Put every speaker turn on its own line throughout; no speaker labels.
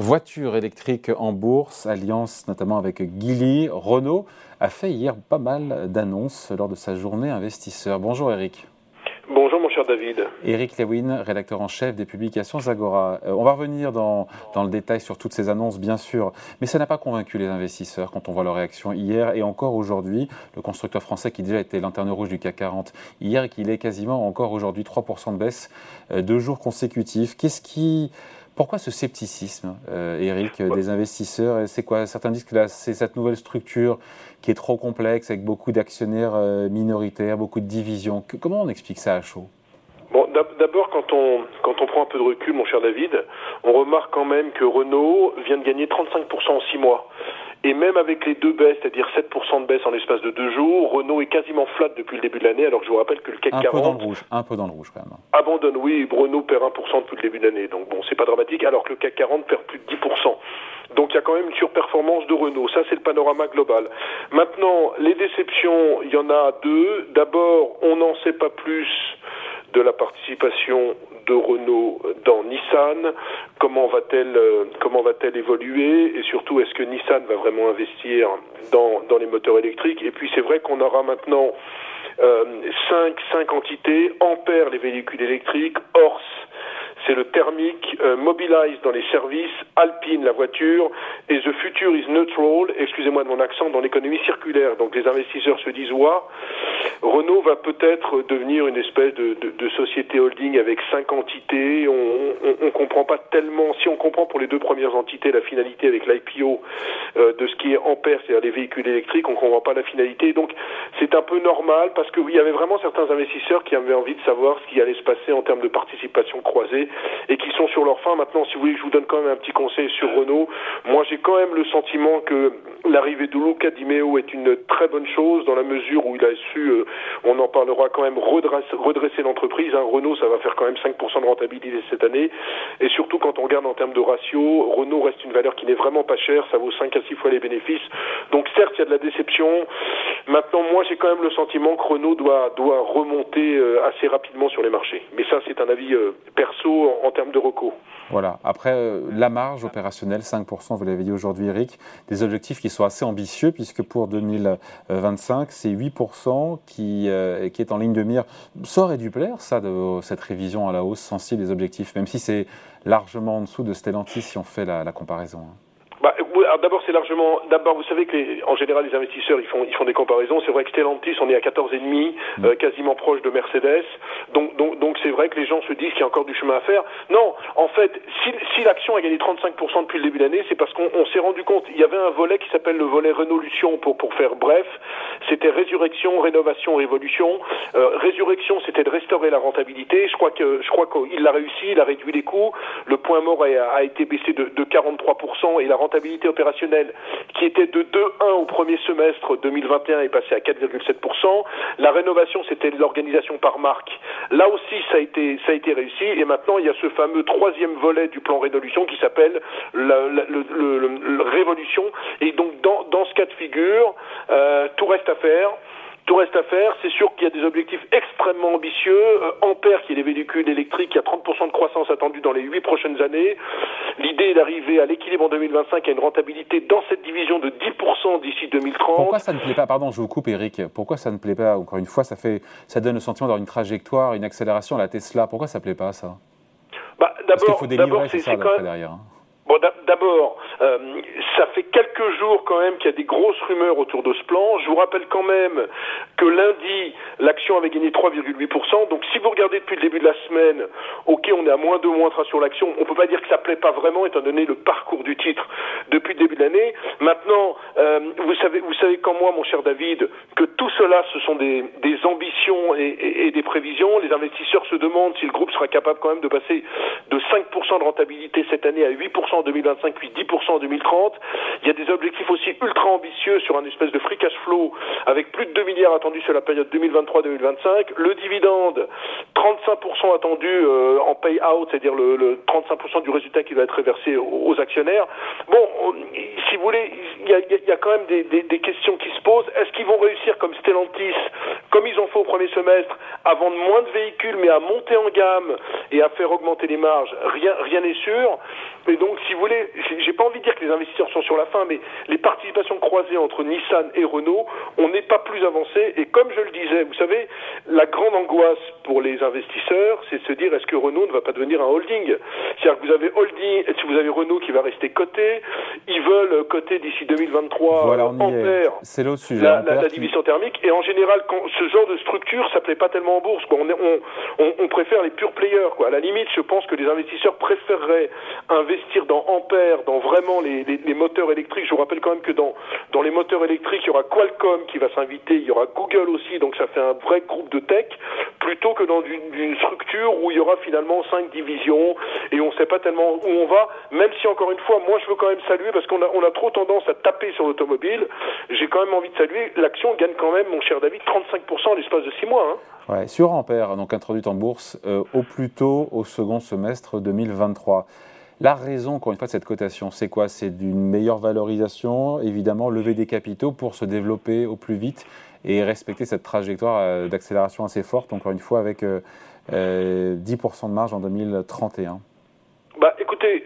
Voiture électrique en bourse, alliance notamment avec Geely. Renault a fait hier pas mal d'annonces lors de sa journée investisseur. Bonjour Eric.
Bonjour mon cher David.
Eric Lewin, rédacteur en chef des publications Zagora. Euh, on va revenir dans, dans, le détail sur toutes ces annonces, bien sûr, mais ça n'a pas convaincu les investisseurs quand on voit leur réaction hier et encore aujourd'hui. Le constructeur français qui déjà était lanterne rouge du CAC 40 hier et qu'il est quasiment encore aujourd'hui 3% de baisse, euh, deux jours consécutifs. Qu'est-ce qui pourquoi ce scepticisme, euh, Eric, des investisseurs C'est quoi? Certains disent que c'est cette nouvelle structure qui est trop complexe, avec beaucoup d'actionnaires euh, minoritaires, beaucoup de divisions. comment on explique ça à chaud?
Bon, d'abord, quand on, quand on prend un peu de recul, mon cher David, on remarque quand même que Renault vient de gagner 35% en 6 mois. Et même avec les deux baisses, c'est-à-dire 7% de baisse en l'espace de deux jours, Renault est quasiment flat depuis le début de l'année, alors que je vous rappelle que le CAC
un
40...
Peu dans le rouge, un peu dans le rouge quand même.
Abandonne, oui, Renault perd 1% depuis le début de l'année, donc bon, c'est pas dramatique, alors que le CAC 40 perd plus de 10%. Donc il y a quand même une surperformance de Renault. Ça, c'est le panorama global. Maintenant, les déceptions, il y en a deux. D'abord, on n'en sait pas plus de la participation de Renault dans Nissan, comment va-t-elle euh, comment va-t-elle évoluer? Et surtout est-ce que Nissan va vraiment investir dans, dans les moteurs électriques? Et puis c'est vrai qu'on aura maintenant euh, cinq, cinq entités, Ampère les véhicules électriques, Ors c'est le thermique, euh, Mobilize dans les services, Alpine la voiture, et The Future is Neutral, excusez-moi de mon accent, dans l'économie circulaire. Donc les investisseurs se disent, ouais, Renault va peut-être devenir une espèce de, société holding avec cinq entités. On, on, comprend pas tellement, si on comprend pour les deux premières entités la finalité avec l'IPO euh, de ce qui est Ampère, c'est-à-dire les véhicules électriques, on comprend pas la finalité. Donc c'est un peu normal parce qu'il y avait vraiment certains investisseurs qui avaient envie de savoir ce qui allait se passer en termes de participation croisée et qui sont sur leur fin. Maintenant, si vous voulez je vous donne quand même un petit conseil sur Renault, moi j'ai quand même le sentiment que l'arrivée de Luca Di Meo est une très bonne chose dans la mesure où il a su, euh, on en parlera quand même, redresser, l'entreprise. Hein. Renault, ça va faire quand même 5% de rentabilité cette année. Et surtout quand on regarde en termes de ratio, Renault reste une valeur qui n'est vraiment pas chère, ça vaut 5 à 6 fois les bénéfices. Donc certes, il y a de la déception. Maintenant, moi j'ai quand même le sentiment que Renault doit, doit remonter euh, assez rapidement sur les marchés. Mais ça, c'est un avis euh, perso en, en, termes de recours.
Voilà. Après, euh, la marge opérationnelle, 5%, vous l'avez dit aujourd'hui, Eric, des objectifs qui sont assez ambitieux, puisque pour 2025, c'est 8% qui, euh, qui est en ligne de mire. Ça aurait dû plaire, ça, de cette révision à la hausse sensible des objectifs, même si c'est largement en dessous de Stellantis si on fait la, la comparaison. Hein.
Bah, d'abord, c'est largement. D'abord, vous savez que les, en général, les investisseurs, ils font, ils font des comparaisons. C'est vrai que Stellantis, on est à 14,5, mmh. euh, quasiment proche de Mercedes. Donc, donc, donc, c'est vrai que les gens se disent qu'il y a encore du chemin à faire. Non, en fait, si, si l'action a gagné 35% depuis le début de l'année, c'est parce qu'on s'est rendu compte. Il y avait un volet qui s'appelle le volet Révolution, pour pour faire bref. C'était résurrection, rénovation, révolution. Euh, résurrection, c'était de restaurer la rentabilité. Je crois que, je crois qu'il l'a réussi. Il a réduit les coûts. Le point mort a, a été baissé de, de 43% et la rentabilité opérationnelle qui était de 2,1 au premier semestre 2021 est passée à 4,7%. La rénovation, c'était l'organisation par marque. Là aussi, ça a été réussi. Et maintenant, il y a ce fameux troisième volet du plan Révolution qui s'appelle le, le, le, le, Révolution. Et donc, dans, dans ce cas de figure, euh, tout reste à faire. Tout reste à faire. C'est sûr qu'il y a des objectifs extrêmement ambitieux. Euh, Ampère, qui est les véhicules électriques, il y a 30% de croissance attendue dans les 8 prochaines années. L'idée est d'arriver à l'équilibre en 2025 à une rentabilité dans cette division de 10% d'ici 2030.
Pourquoi ça ne plaît pas? Pardon, je vous coupe, Eric. Pourquoi ça ne plaît pas? Encore une fois, ça, fait, ça donne le sentiment d'avoir une trajectoire, une accélération à la Tesla. Pourquoi ça ne plaît pas, ça?
Bah,
Parce qu'il faut délivrer, c'est ça, même... derrière. Hein.
D'abord, euh, ça fait quelques jours quand même qu'il y a des grosses rumeurs autour de ce plan. Je vous rappelle quand même que lundi, l'action avait gagné 3,8%. Donc si vous regardez depuis le début de la semaine, ok, on est à moins 2, moins 3 sur l'action. On peut pas dire que ça plaît pas vraiment, étant donné le parcours du titre depuis le début de l'année. Maintenant, euh, vous savez, comme moi, mon cher David, que tout cela, ce sont des, ambitions et, et, des prévisions. Les investisseurs se demandent si le groupe sera capable quand même de passer de 5% de rentabilité cette année à 8% en 2025 puis 10% en 2030. Il y a des objectifs aussi ultra ambitieux sur un espèce de free cash flow avec plus de 2 milliards attendus sur la période 2023-2025. Le dividende, 35% attendu euh, en pay-out, c'est-à-dire le, le, 35% du résultat qui va être reversé aux, aux actionnaires. Bon, on, si vous voulez, il y a, y a quand même des, des, des, questions qui se posent. Est-ce qu'ils vont réussir comme Stellantis, comme ils ont fait au premier semestre, à vendre moins de véhicules mais à monter en gamme et à faire augmenter les marges? Rien, rien n'est sûr. Et donc, si vous voulez, j'ai pas envie de dire que les investisseurs sont sur la fin, mais les participations croisées entre Nissan et Renault, on n'est pas plus avancé. Et comme je le disais, vous savez, la grande angoisse pour les investisseurs, c'est de se dire est-ce que Renault ne va pas devenir un holding? C'est-à-dire que vous avez holding, si vous avez Renault qui va rester coté, ils veulent coter d'ici 2023
voilà, Ampère, c'est l'autre sujet.
La, la, division thermique. Et en général, quand ce genre de structure, ça plaît pas tellement en bourse. On, on, on, préfère les pure players. Quoi. À la limite, je pense que les investisseurs préféreraient investir dans Ampère, dans vraiment les, moteurs électriques. Je vous rappelle quand même que dans, dans les moteurs électriques, il y aura Qualcomm qui va s'inviter, il y aura Google aussi, donc ça fait un vrai groupe de tech, plutôt que dans une, une structure où il y aura finalement cinq divisions et on ne sait pas tellement où on va, même si encore une fois, moi je veux quand même saluer parce qu'on a, on a trop tendance à taper sur l'automobile. J'ai quand même envie de saluer. L'action gagne quand même, mon cher David, 35% en l'espace de six mois.
Hein. Ouais, sur Ampère, donc introduite en bourse euh, au plus tôt au second semestre 2023. La raison, encore une fois, de cette cotation, c'est quoi? C'est d'une meilleure valorisation, évidemment, lever des capitaux pour se développer au plus vite et respecter cette trajectoire euh, d'accélération assez forte, encore une fois, avec 10% euh, de marge en 2031.
Bah, écoutez,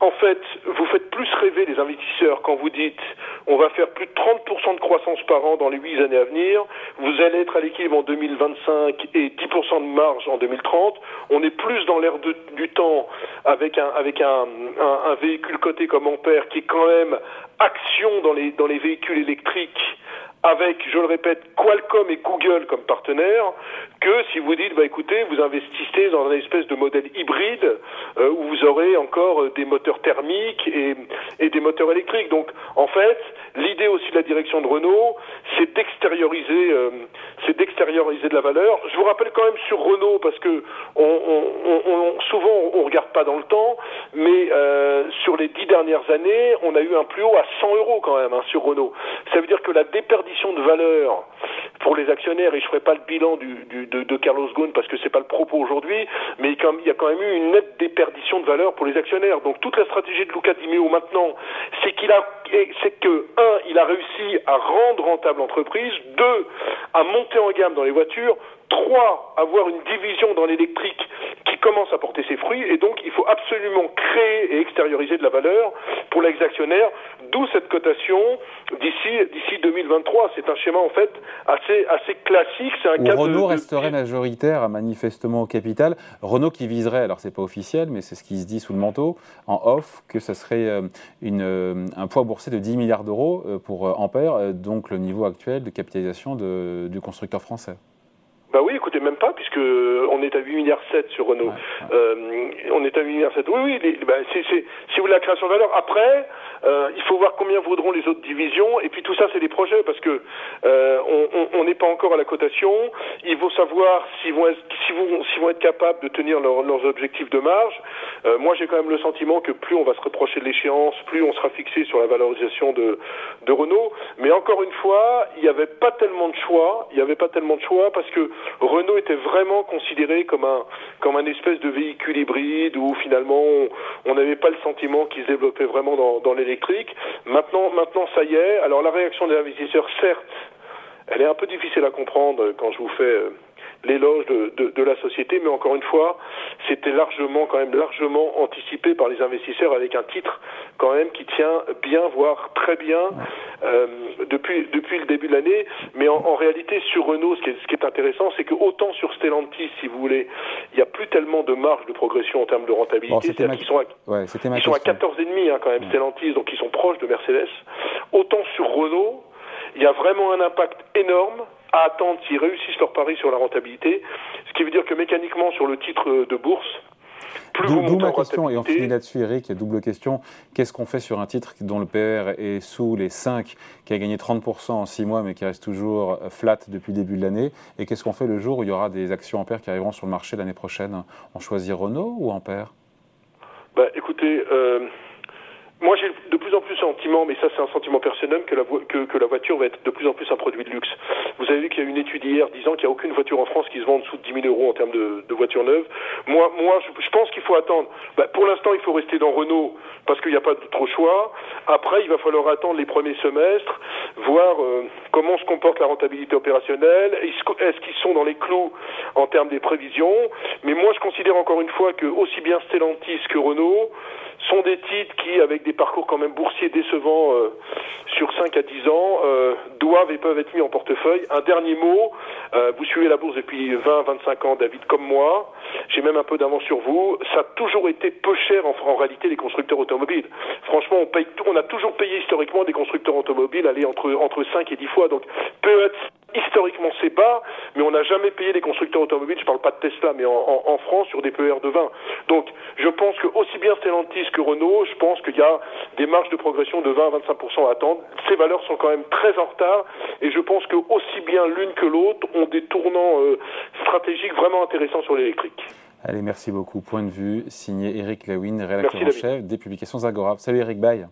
en fait, vous faites plus rêver les investisseurs quand vous dites on va faire plus de 30% de croissance par an dans les 8 années à venir, vous allez être à l'équilibre en 2025 et 10% de marge en 2030. On est plus dans l'air du temps avec un, véhicule coté comme Ampère qui est quand même action dans les véhicules électriques avec, je le répète, Qualcomm et Google comme partenaires, que si vous dites, bah écoutez, vous investissez dans un espèce de modèle hybride euh, où vous aurez encore euh, des moteurs thermiques et, des moteurs électriques. Donc, en fait, l'idée aussi de la direction de Renault, c'est d'extérioriser, euh, c'est d'extérioriser de la valeur. Je vous rappelle quand même sur Renault, parce que on, on, on, souvent on regarde pas dans le temps, mais sur les dix dernières années, on a eu un plus haut à 100 euros quand même hein, sur Renault. Ça veut dire que la déperdition de valeur pour les actionnaires, et je ferai pas le bilan du, du de, Carlos Ghosn parce que c'est pas le propos aujourd'hui, mais il y a quand même eu une nette déperdition de valeur pour les actionnaires. Donc toute la stratégie de Luca Di Meo maintenant, c'est qu'il a, c'est que un, il a réussi à rendre rentable l'entreprise, deux, à monter en gamme dans les voitures, trois, avoir une division dans l'électrique qui commence à porter ses fruits, et donc il faut absolument créer et extérioriser de la valeur pour les cette cotation d'ici d'ici 2023. C'est un schéma en fait assez assez classique.
C'est un cas Renault resterait majoritaire manifestement au capital. Renault qui viserait, alors c'est pas officiel, mais c'est ce qui se dit sous le manteau, en off, que ça serait euh, une, euh, un poids boursier de 10 milliards d'euros euh, pour Ampère, donc le niveau actuel de capitalisation de, du constructeur français.
Bah oui, écoutez, même pas, puisque on est à 8 milliards 7 sur Renault. Euh, on est à 8 milliards 7. Oui, oui, bah, c'est, si vous voulez la création de valeur. Après, euh, il faut voir combien vaudront les autres divisions, et puis tout ça, c'est des projets, parce que euh, on n'est pas encore à la cotation. Il faut savoir s'ils vont être, s'ils vont, être capables de tenir leurs objectifs de marge. Euh, moi, j'ai quand même le sentiment que plus on va se reprocher de l'échéance, plus on sera fixé sur la valorisation de, de Renault. Mais encore une fois, il n'y avait pas tellement de choix. Il n'y avait pas tellement de choix parce que Renault était vraiment considéré comme un comme un espèce de véhicule hybride où finalement on n'avait pas le sentiment qu'il se développait vraiment dans, dans l'électrique. Maintenant, maintenant ça y est. Alors la réaction des investisseurs, certes, elle est un peu difficile à comprendre quand je vous fais euh, l'éloge de, de, de, la société, mais encore une fois, c'était largement, quand même, largement anticipé par les investisseurs avec un titre quand même qui tient bien, voire très bien euh, depuis depuis le début de l'année. Mais en, en, réalité, sur Renault, ce qui est, ce qui est intéressant, c'est que autant sur Stellantis, si vous voulez, il n'y a plus tellement de marge de progression en termes de rentabilité.
c'est-à-dire qu'ils sont à, ouais,
ils sont à 14,5 hein, quand même, Stellantis, donc ils sont proches de Mercedes. Autant sur Renault, il y a vraiment un impact énorme à attendre s'ils réussissent leur pari sur la rentabilité, ce qui veut dire que mécaniquement sur le titre de bourse, plus D'où
ma question, et on finit là-dessus, Eric, double question. Qu'est-ce qu'on fait sur un titre dont le PR est sous les 5, qui a gagné 30% en 6 mois, mais qui reste toujours flat depuis le début de l'année? Et qu'est-ce qu'on fait le jour où il y aura des actions Ampère qui arriveront sur le marché l'année prochaine? On choisit Renault ou Ampère?
Bah, Écoutez, euh, moi, j'ai de plus en plus sentiment, mais ça c'est un sentiment personnel, que la, que, la voiture va être de plus en plus un produit de luxe. Vous avez vu qu'il y a une étude hier disant qu'il n'y a aucune voiture en France qui se vend en dessous de 10 000 euros en termes de, de voiture neuve. Moi, moi je, pense qu'il faut attendre. Bah, pour l'instant, il faut rester dans Renault parce qu'il n'y a pas trop choix. Après, il va falloir attendre les premiers semestres, voir euh, comment se comporte la rentabilité opérationnelle, est-ce qu'ils sont dans les clous en termes des prévisions? Mais moi, je considère encore une fois que aussi bien Stellantis que Renault sont des titres qui, avec des parcours quand même boursiers décevants euh, sur 5 à 10 ans, euh, doivent et peuvent être mis en portefeuille. Un dernier mot, euh, vous suivez la bourse depuis 20-25 ans, David, comme moi. J'ai même un peu d'avance sur vous. Ça a toujours été peu cher en, en réalité les constructeurs automobiles. Franchement, on, paye, on a toujours payé historiquement des constructeurs automobiles aller entre, entre 5 et 10 fois. Donc, peut historiquement c'est bas, mais on n'a jamais payé les constructeurs automobiles, je ne parle pas de Tesla, mais en, France sur des PER de 20. Donc je pense que aussi bien Stellantis que Renault, je pense qu'il y a des marges de progression de 20 à 25% à attendre. Ces valeurs sont quand même très en retard et je pense que aussi bien l'une que l'autre ont des tournants euh, stratégiques vraiment intéressants sur l'électrique.
Allez, merci beaucoup. Point de vue signé Eric Lewin, rédacteur en chef des publications Agora. Salut Eric Baye.